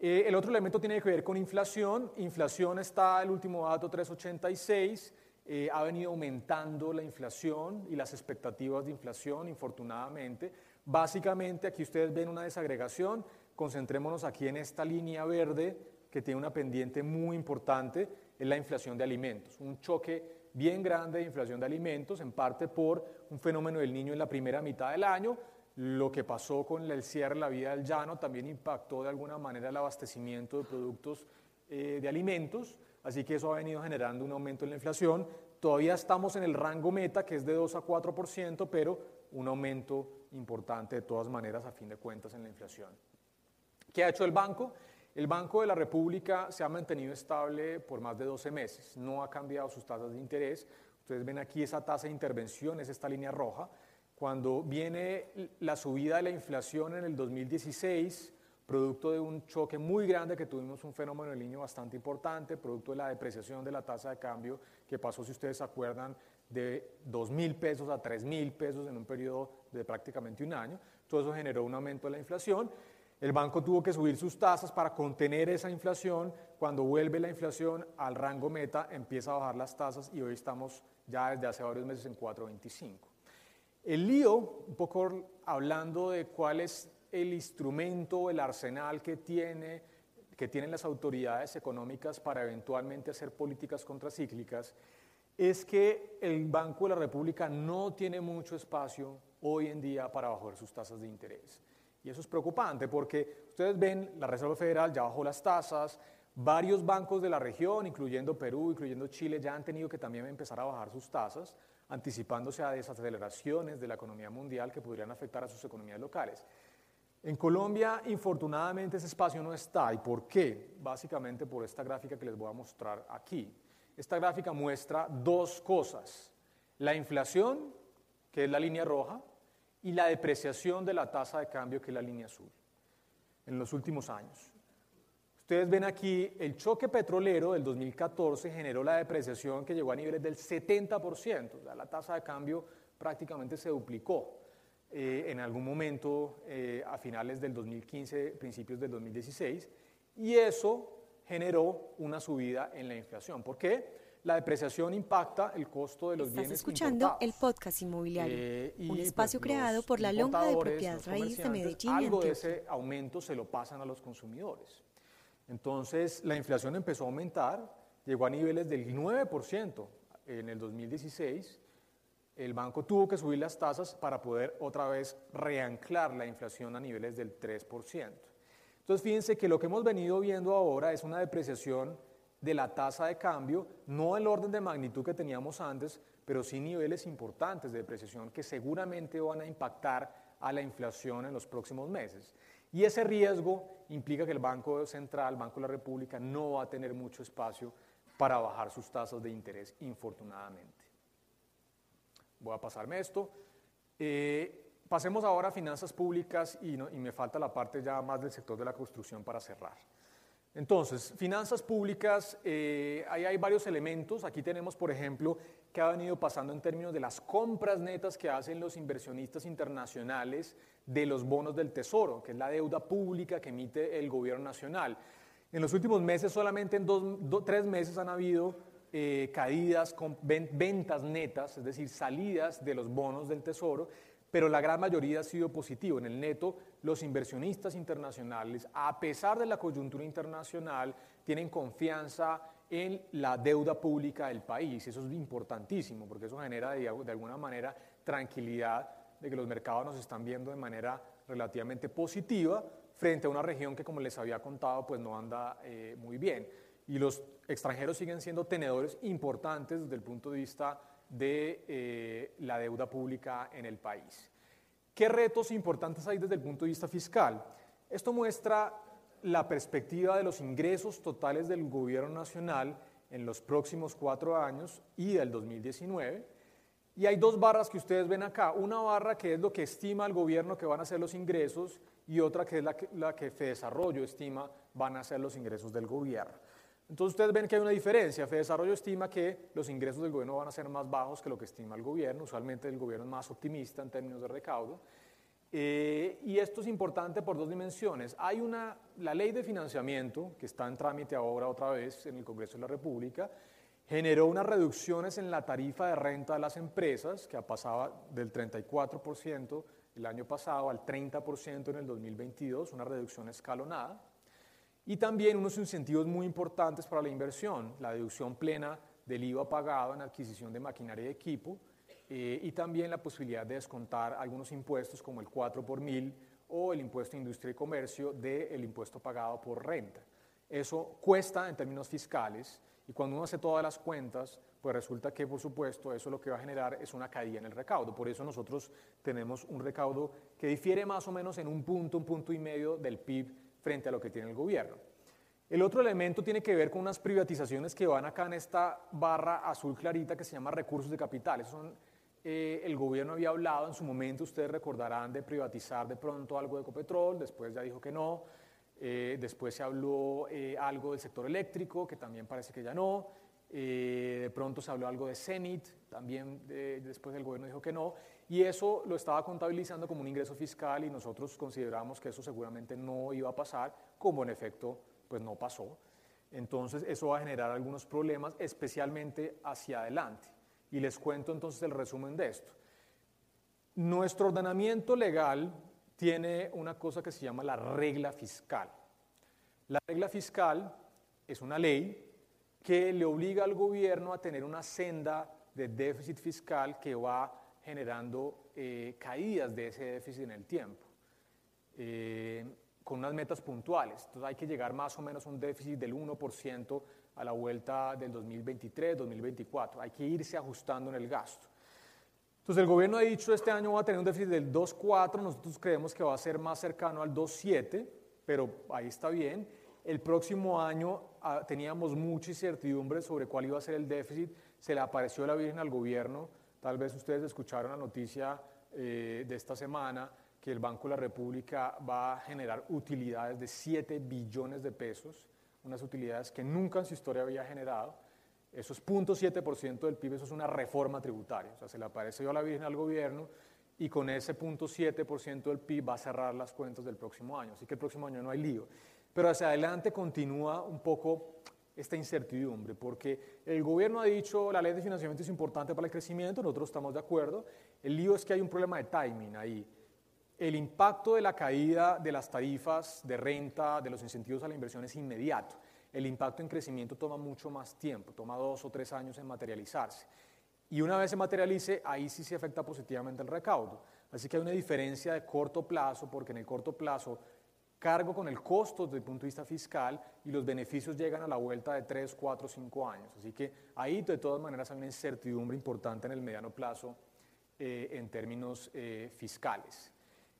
Eh, el otro elemento tiene que ver con inflación. Inflación está, el último dato 386, eh, ha venido aumentando la inflación y las expectativas de inflación, infortunadamente. Básicamente aquí ustedes ven una desagregación, concentrémonos aquí en esta línea verde que tiene una pendiente muy importante, es la inflación de alimentos. Un choque bien grande de inflación de alimentos, en parte por un fenómeno del niño en la primera mitad del año. Lo que pasó con el cierre de la vida del llano también impactó de alguna manera el abastecimiento de productos eh, de alimentos, así que eso ha venido generando un aumento en la inflación. Todavía estamos en el rango meta, que es de 2 a 4%, pero un aumento importante de todas maneras a fin de cuentas en la inflación. ¿Qué ha hecho el banco? El Banco de la República se ha mantenido estable por más de 12 meses, no ha cambiado sus tasas de interés. Ustedes ven aquí esa tasa de intervención, es esta línea roja. Cuando viene la subida de la inflación en el 2016, producto de un choque muy grande que tuvimos un fenómeno del niño bastante importante, producto de la depreciación de la tasa de cambio que pasó, si ustedes se acuerdan, de 2 mil pesos a 3 mil pesos en un periodo de prácticamente un año. Todo eso generó un aumento de la inflación el banco tuvo que subir sus tasas para contener esa inflación. Cuando vuelve la inflación al rango meta, empieza a bajar las tasas y hoy estamos ya desde hace varios meses en 4.25. El lío, un poco hablando de cuál es el instrumento, el arsenal que, tiene, que tienen las autoridades económicas para eventualmente hacer políticas contracíclicas, es que el Banco de la República no tiene mucho espacio hoy en día para bajar sus tasas de interés. Y eso es preocupante porque ustedes ven, la Reserva Federal ya bajó las tasas, varios bancos de la región, incluyendo Perú, incluyendo Chile, ya han tenido que también empezar a bajar sus tasas, anticipándose a desaceleraciones de la economía mundial que podrían afectar a sus economías locales. En Colombia, infortunadamente, ese espacio no está. ¿Y por qué? Básicamente por esta gráfica que les voy a mostrar aquí. Esta gráfica muestra dos cosas. La inflación, que es la línea roja, y la depreciación de la tasa de cambio, que es la línea azul, en los últimos años. Ustedes ven aquí, el choque petrolero del 2014 generó la depreciación que llegó a niveles del 70%, la tasa de cambio prácticamente se duplicó eh, en algún momento eh, a finales del 2015, principios del 2016, y eso generó una subida en la inflación. ¿Por qué? La depreciación impacta el costo de los
Estás
bienes
escuchando el podcast inmobiliario, eh, un pues, espacio creado por la lonja de propiedad raíz de Medellín.
Algo de ese aumento se lo pasan a los consumidores. Entonces, la inflación empezó a aumentar, llegó a niveles del 9% en el 2016. El banco tuvo que subir las tasas para poder otra vez reanclar la inflación a niveles del 3%. Entonces, fíjense que lo que hemos venido viendo ahora es una depreciación de la tasa de cambio, no el orden de magnitud que teníamos antes, pero sí niveles importantes de depreciación que seguramente van a impactar a la inflación en los próximos meses. Y ese riesgo implica que el Banco Central, Banco de la República, no va a tener mucho espacio para bajar sus tasas de interés, infortunadamente. Voy a pasarme esto. Eh, pasemos ahora a finanzas públicas y, y me falta la parte ya más del sector de la construcción para cerrar. Entonces, finanzas públicas, eh, ahí hay varios elementos. Aquí tenemos, por ejemplo, que ha venido pasando en términos de las compras netas que hacen los inversionistas internacionales de los bonos del Tesoro, que es la deuda pública que emite el gobierno nacional. En los últimos meses, solamente en dos, tres meses han habido eh, caídas ventas netas, es decir, salidas de los bonos del Tesoro, pero la gran mayoría ha sido positivo. En el neto, los inversionistas internacionales, a pesar de la coyuntura internacional, tienen confianza en la deuda pública del país. Eso es importantísimo, porque eso genera de, alguna manera tranquilidad de que los mercados nos están viendo de manera relativamente positiva frente a una región que, como les había contado, pues no anda eh, muy bien. Y los extranjeros siguen siendo tenedores importantes desde el punto de vista de eh, la deuda pública en el país. ¿Qué retos importantes hay desde el punto de vista fiscal? Esto muestra la perspectiva de los ingresos totales del gobierno nacional en los próximos cuatro años y del 2019. Y hay dos barras que ustedes ven acá. Una barra que es lo que estima el gobierno que van a ser los ingresos y otra que es la que, la que Desarrollo estima van a ser los ingresos del gobierno. Entonces ustedes ven que hay una diferencia. Desarrollo estima que los ingresos del gobierno van a ser más bajos que lo que estima el gobierno. Usualmente el gobierno es más optimista en términos de recaudo. Eh, y esto es importante por dos dimensiones. Hay una, la ley de financiamiento, que está en trámite ahora otra vez en el Congreso de la República, generó unas reducciones en la tarifa de renta de las empresas, que pasaba del 34% el año pasado al 30% en el 2022, una reducción escalonada. Y también unos incentivos muy importantes para la inversión, la deducción plena del IVA pagado en adquisición de maquinaria y equipo, eh, y también la posibilidad de descontar algunos impuestos como el 4 por mil o el impuesto de industria y comercio del impuesto pagado por renta. Eso cuesta en términos fiscales y cuando uno hace todas las cuentas, pues resulta que por supuesto eso lo que va a generar es una caída en el recaudo. Por eso nosotros tenemos un recaudo que difiere más o menos en un punto, un punto y medio del PIB frente a lo que tiene el gobierno. El otro elemento tiene que ver con unas privatizaciones que van acá en esta barra azul clarita que se llama recursos de capital. Son, eh, el gobierno había hablado en su momento, ustedes recordarán, de privatizar de pronto algo de Ecopetrol, después ya dijo que no, eh, después se habló eh, algo del sector eléctrico, que también parece que ya no, de pronto se habló algo de Cenit, también después el gobierno dijo que no, y eso lo estaba contabilizando como un ingreso fiscal y nosotros consideramos que eso seguramente no iba a pasar, como en efecto pues no pasó. Entonces eso va a generar algunos problemas, especialmente hacia adelante. Y les cuento entonces el resumen de esto. Nuestro ordenamiento legal tiene una cosa que se llama la regla fiscal. La regla fiscal es una ley que le obliga al gobierno a tener una senda de déficit fiscal que va generando eh, caídas de ese déficit en el tiempo, eh, con unas metas puntuales. Entonces hay que llegar más o menos a un déficit del 1% a la vuelta del 2023, 2024. Hay que irse ajustando en el gasto. Entonces el gobierno ha dicho este año va a tener un déficit del 2,4, nosotros creemos que va a ser más cercano al 2,7, pero ahí está bien. El próximo año teníamos mucha incertidumbre sobre cuál iba a ser el déficit, se le apareció la Virgen al gobierno Tal vez ustedes escucharon la noticia eh, de esta semana que el Banco de la República va a generar utilidades de 7 billones de pesos, unas utilidades que nunca en su historia había generado. Eso es 0.7% del PIB, eso es una reforma tributaria. O sea, se le apareció a la Virgen al gobierno y con ese 0.7% del PIB va a cerrar las cuentas del próximo año. Así que el próximo año no hay lío. Pero hacia adelante continúa un poco esta incertidumbre, porque el gobierno ha dicho la ley de financiamiento es importante para el crecimiento, nosotros estamos de acuerdo, el lío es que hay un problema de timing ahí. El impacto de la caída de las tarifas de renta, de los incentivos a la inversión es inmediato. El impacto en crecimiento toma mucho más tiempo, toma dos o tres años en materializarse. Y una vez se materialice, ahí sí se afecta positivamente el recaudo. Así que hay una diferencia de corto plazo, porque en el corto plazo cargo con el costo desde el punto de vista fiscal y los beneficios llegan a la vuelta de 3, 4, 5 años. Así que ahí de todas maneras hay una incertidumbre importante en el mediano plazo eh, en términos eh, fiscales.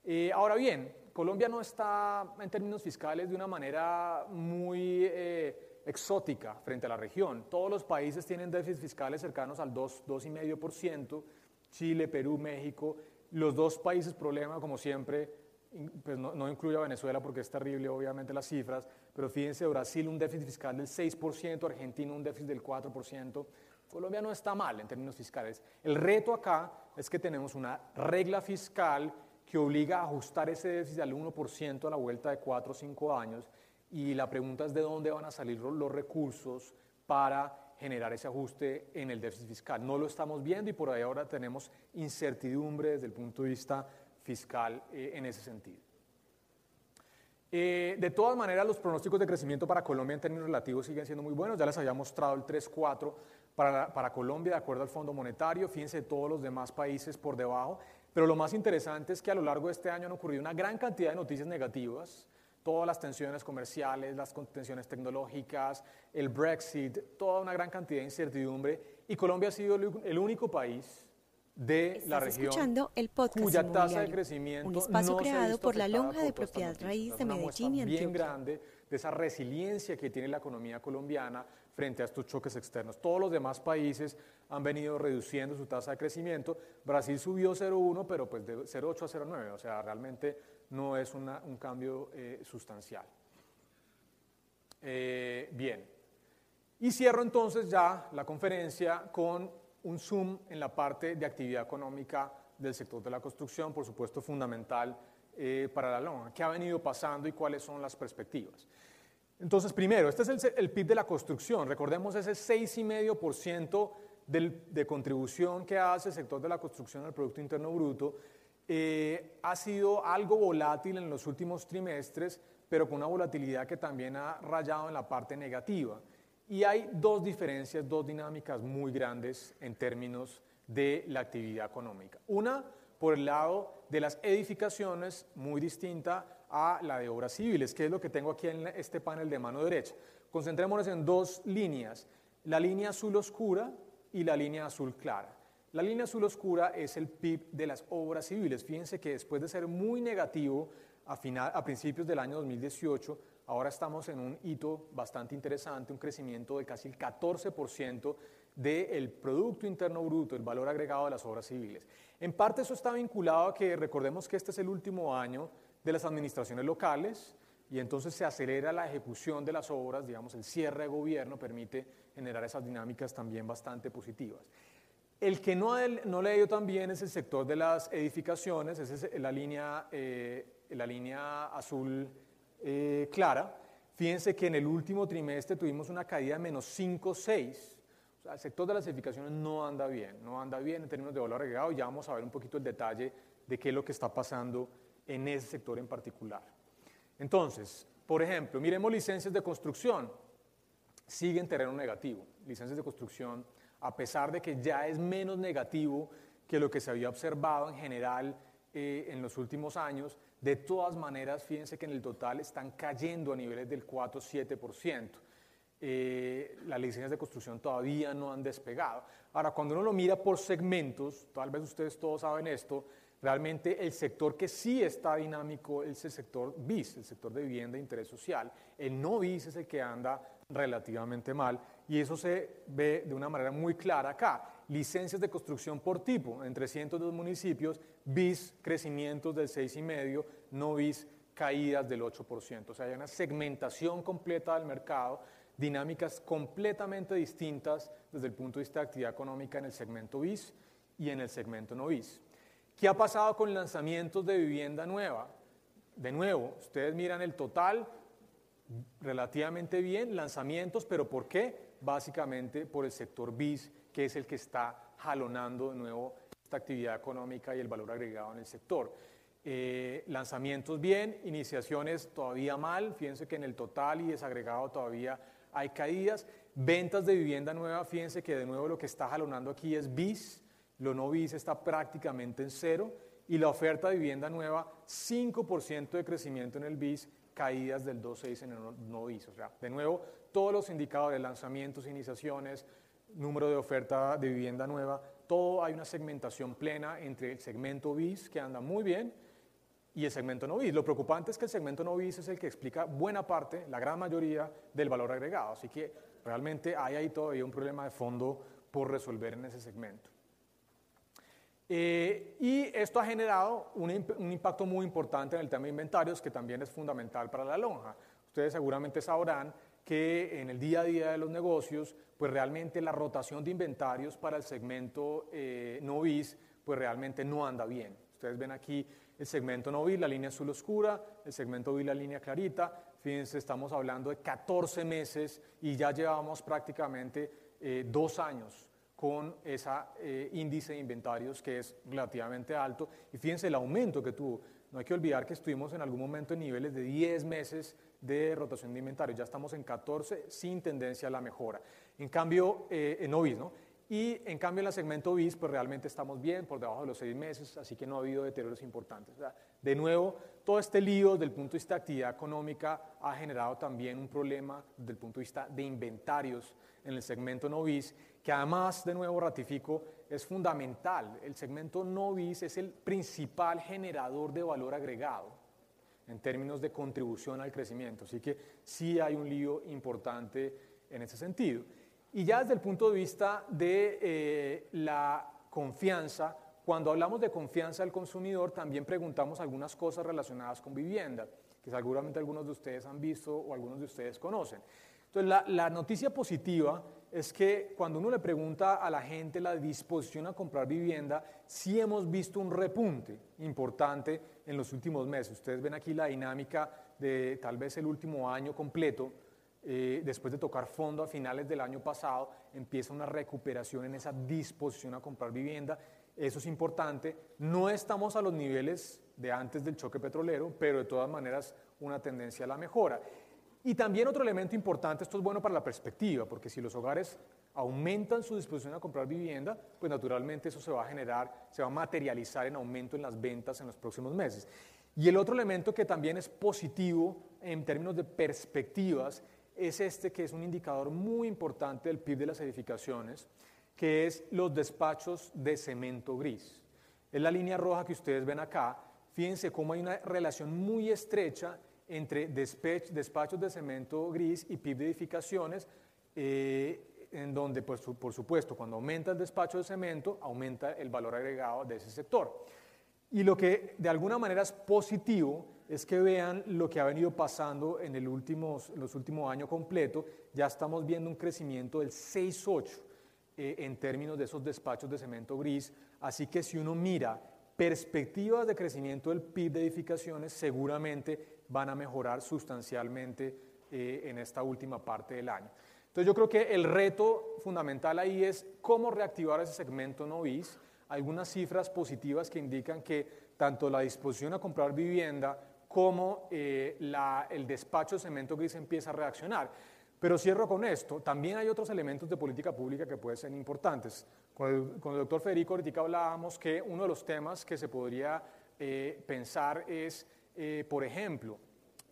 Eh, ahora bien, Colombia no está en términos fiscales de una manera muy exótica frente a la región. Todos los países tienen déficits fiscales cercanos al 2, 2,5%, Chile, Perú, México. Los dos países problema, como siempre, pues no, no, incluye a Venezuela porque es terrible obviamente las cifras, pero fíjense, Brasil un déficit fiscal del 6%, Argentina un déficit del 4%, Colombia no está mal en términos fiscales. El reto acá es que tenemos una regla fiscal que obliga a ajustar ese déficit al 1% a la vuelta de 4 o 5 años y la pregunta es de dónde van a salir los recursos para generar ese ajuste en el déficit fiscal. No lo estamos viendo y por ahí ahora tenemos incertidumbre desde el punto de vista fiscal eh, en ese sentido. Eh, de todas maneras, los pronósticos de crecimiento para Colombia en términos relativos siguen siendo muy buenos. Ya les había mostrado el 3-4 para, para, Colombia, de acuerdo al Fondo Monetario. Fíjense todos los demás países por debajo. Pero lo más interesante es que a lo largo de este año han ocurrido una gran cantidad de noticias negativas. Todas las tensiones comerciales, las tensiones tecnológicas, el Brexit, toda una gran cantidad de incertidumbre. Y Colombia ha sido el único país de la región
escuchando el podcast
cuya tasa de crecimiento
un espacio creado por la lonja de propiedad raíz de Medellín y
Antioquia. bien grande de esa resiliencia que tiene la economía colombiana frente a estos choques externos. Todos los demás países han venido reduciendo su tasa de crecimiento. Brasil subió 0,1, pero pues de 0,8 a 0,9, o sea, realmente no es una, un cambio eh, sustancial. Eh, bien, y cierro entonces ya la conferencia con un zoom en la parte de actividad económica del sector de la construcción, por supuesto fundamental eh, para la lonja. ¿Qué ha venido pasando y cuáles son las perspectivas? Entonces, primero, este es el, PIB de la construcción. Recordemos ese 6,5% de contribución que hace el sector de la construcción al Producto Interno Bruto. Eh, ha sido algo volátil en los últimos trimestres, pero con una volatilidad que también ha rayado en la parte negativa. Y hay dos diferencias, dos dinámicas muy grandes en términos de la actividad económica. Una, por el lado de las edificaciones, muy distinta a la de obras civiles, que es lo que tengo aquí en este panel de mano derecha. Concentrémonos en dos líneas, la línea azul oscura y la línea azul clara. La línea azul oscura es el PIB de las obras civiles. Fíjense que después de ser muy negativo a, final, a principios del año 2018, Ahora estamos en un hito bastante interesante, un crecimiento de casi el 14% del Producto Interno Bruto, el valor agregado de las obras civiles. En parte eso está vinculado a que recordemos que este es el último año de las administraciones locales y entonces se acelera la ejecución de las obras, digamos, el cierre de gobierno permite generar esas dinámicas también bastante positivas. El que no, no le dio también es el sector de las edificaciones, esa es la línea, eh, la línea azul eh, clara, fíjense que en el último trimestre tuvimos una caída de menos 5, 6. O sea, el sector de las edificaciones no anda bien, no anda bien en términos de valor agregado. Ya vamos a ver un poquito el detalle de qué es lo que está pasando en ese sector en particular. Entonces, por ejemplo, miremos licencias de construcción. Siguen terreno negativo. Licencias de construcción, a pesar de que ya es menos negativo que lo que se había observado en general eh, en los últimos años, de todas maneras, fíjense que en el total están cayendo a niveles del 4-7%. Eh, las licencias de construcción todavía no han despegado. Ahora, cuando uno lo mira por segmentos, tal vez ustedes todos saben esto, realmente el sector que sí está dinámico es el sector BIS, el sector de vivienda de interés social. El no BIS es el que anda relativamente mal y eso se ve de una manera muy clara acá. Licencias de construcción por tipo en 302 municipios, BIS crecimientos del 6,5, no BIS caídas del 8%. O sea, hay una segmentación completa del mercado, dinámicas completamente distintas desde el punto de vista de actividad económica en el segmento BIS y en el segmento no BIS. ¿Qué ha pasado con lanzamientos de vivienda nueva? De nuevo, ustedes miran el total, relativamente bien, lanzamientos, pero ¿por qué? Básicamente por el sector BIS, que es el que está jalonando de nuevo esta actividad económica y el valor agregado en el sector. Eh, lanzamientos bien, iniciaciones todavía mal, fíjense que en el total y desagregado todavía hay caídas. Ventas de vivienda nueva, fíjense que de nuevo lo que está jalonando aquí es BIS, lo no bis está prácticamente en cero y la oferta de vivienda nueva 5% de crecimiento en el bis caídas del 2.6 en el. O sea, de nuevo, todos los indicadores, lanzamientos, iniciaciones, número de oferta de vivienda nueva, todo hay una segmentación plena entre el segmento bis, que anda muy bien, y el segmento no bis. Lo preocupante es que el segmento no bis es el que explica buena parte, la gran mayoría del valor agregado. Así que realmente hay ahí todavía un problema de fondo por resolver en ese segmento. Eh, y esto ha generado un, un, impacto muy importante en el tema de inventarios, que también es fundamental para la lonja. Ustedes seguramente sabrán que en el día a día de los negocios, pues realmente la rotación de inventarios para el segmento eh, no bis, pues realmente no anda bien. Ustedes ven aquí el segmento no bis, la línea azul oscura, el segmento bis, la línea clarita. Fíjense, estamos hablando de 14 meses y ya llevamos prácticamente eh, dos años con ese eh, índice de inventarios que es relativamente alto. Y fíjense el aumento que tuvo. No hay que olvidar que estuvimos en algún momento en niveles de 10 meses de rotación de inventario. Ya estamos en 14 sin tendencia a la mejora. En cambio, eh, en no ¿no? Y en cambio en el segmento BIS, pues realmente estamos bien, por debajo de los seis meses, así que no ha habido deterioros importantes. de nuevo, todo este lío desde el punto de vista de actividad económica ha generado también un problema desde el punto de vista de inventarios en el segmento no BIS, que además, de nuevo ratifico, es fundamental. El segmento no BIS es el principal generador de valor agregado en términos de contribución al crecimiento. Así que sí hay un lío importante en ese sentido. Y ya desde el punto de vista de eh, la confianza, cuando hablamos de confianza del consumidor, también preguntamos algunas cosas relacionadas con vivienda, que seguramente algunos de ustedes han visto o algunos de ustedes conocen. Entonces, la, noticia positiva es que cuando uno le pregunta a la gente la disposición a comprar vivienda, sí hemos visto un repunte importante en los últimos meses. Ustedes ven aquí la dinámica de tal vez el último año completo eh, después de tocar fondo a finales del año pasado, empieza una recuperación en esa disposición a comprar vivienda. Eso es importante. No estamos a los niveles de antes del choque petrolero, pero de todas maneras una tendencia a la mejora. Y también otro elemento importante, esto es bueno para la perspectiva, porque si los hogares aumentan su disposición a comprar vivienda, pues naturalmente eso se va a generar, se va a materializar en aumento en las ventas en los próximos meses. Y el otro elemento que también es positivo en términos de perspectivas es este que es un indicador muy importante del PIB de las edificaciones, que es los despachos de cemento gris. Es la línea roja que ustedes ven acá. Fíjense cómo hay una relación muy estrecha entre despachos de cemento gris y PIB de edificaciones, eh, en donde, pues, por supuesto, cuando aumenta el despacho de cemento, aumenta el valor agregado de ese sector. Y lo que de alguna manera es positivo es que vean lo que ha venido pasando en el últimos, los últimos años completo. Ya estamos viendo un crecimiento del 6,8 eh, en términos de esos despachos de cemento gris. Así que si uno mira perspectivas de crecimiento del PIB de edificaciones, seguramente van a mejorar sustancialmente eh, en esta última parte del año. Entonces yo creo que el reto fundamental ahí es cómo reactivar ese segmento no bis algunas cifras positivas que indican que tanto la disposición a comprar vivienda como eh, el despacho de cemento gris empieza a reaccionar. Pero cierro con esto, también hay otros elementos de política pública que pueden ser importantes. Con el, doctor Federico ahorita hablábamos que uno de los temas que se podría eh, pensar es, eh, por ejemplo,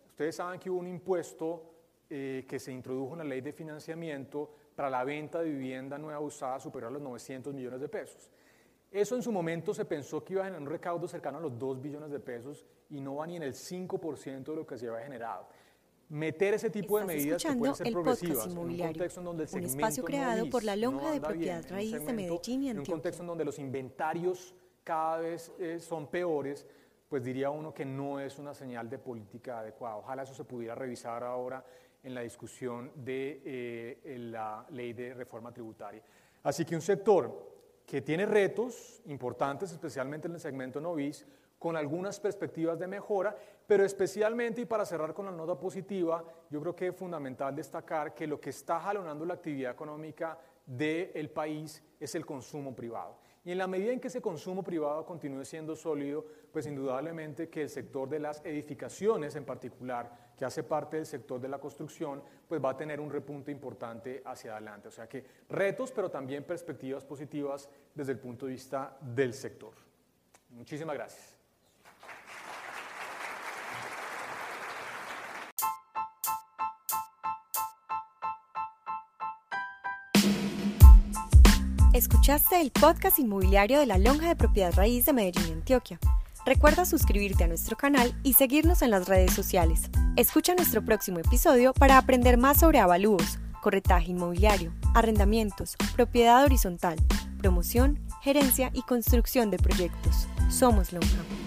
ustedes saben que hubo un impuesto que se introdujo en la ley de financiamiento para la venta de vivienda nueva usada superior a los 900 millones de pesos. Eso en su momento se pensó que iba a generar un recaudo cercano a los 2 billones de pesos y no va ni en el 5% de lo que se había generado. Meter ese tipo de medidas que pueden ser progresivas en un contexto en donde el
un espacio creado por la lonja de propiedad raíz de Medellín y
En un contexto en donde los inventarios cada vez eh, son peores, pues diría uno que no es una señal de política adecuada. Ojalá eso se pudiera revisar ahora en la discusión de eh, la ley de reforma tributaria. Así que un sector que tiene retos importantes, especialmente en el segmento novis, con algunas perspectivas de mejora, pero especialmente, y para cerrar con la nota positiva, yo creo que es fundamental destacar que lo que está jalonando la actividad económica del país es el consumo privado. Y en la medida en que ese consumo privado continúe siendo sólido, pues indudablemente que el sector de las edificaciones en particular, que hace parte del sector de la construcción, pues va a tener un repunte importante hacia adelante. O sea que retos, pero también perspectivas positivas desde el punto de vista del sector. Muchísimas gracias.
Escuchaste el podcast inmobiliario de la Lonja de Propiedad Raíz de Medellín, Antioquia. Recuerda suscribirte a nuestro canal y seguirnos en las redes sociales. Escucha nuestro próximo episodio para aprender más sobre avalúos, corretaje inmobiliario, arrendamientos, propiedad horizontal, promoción, gerencia y construcción de proyectos. Somos Lonja.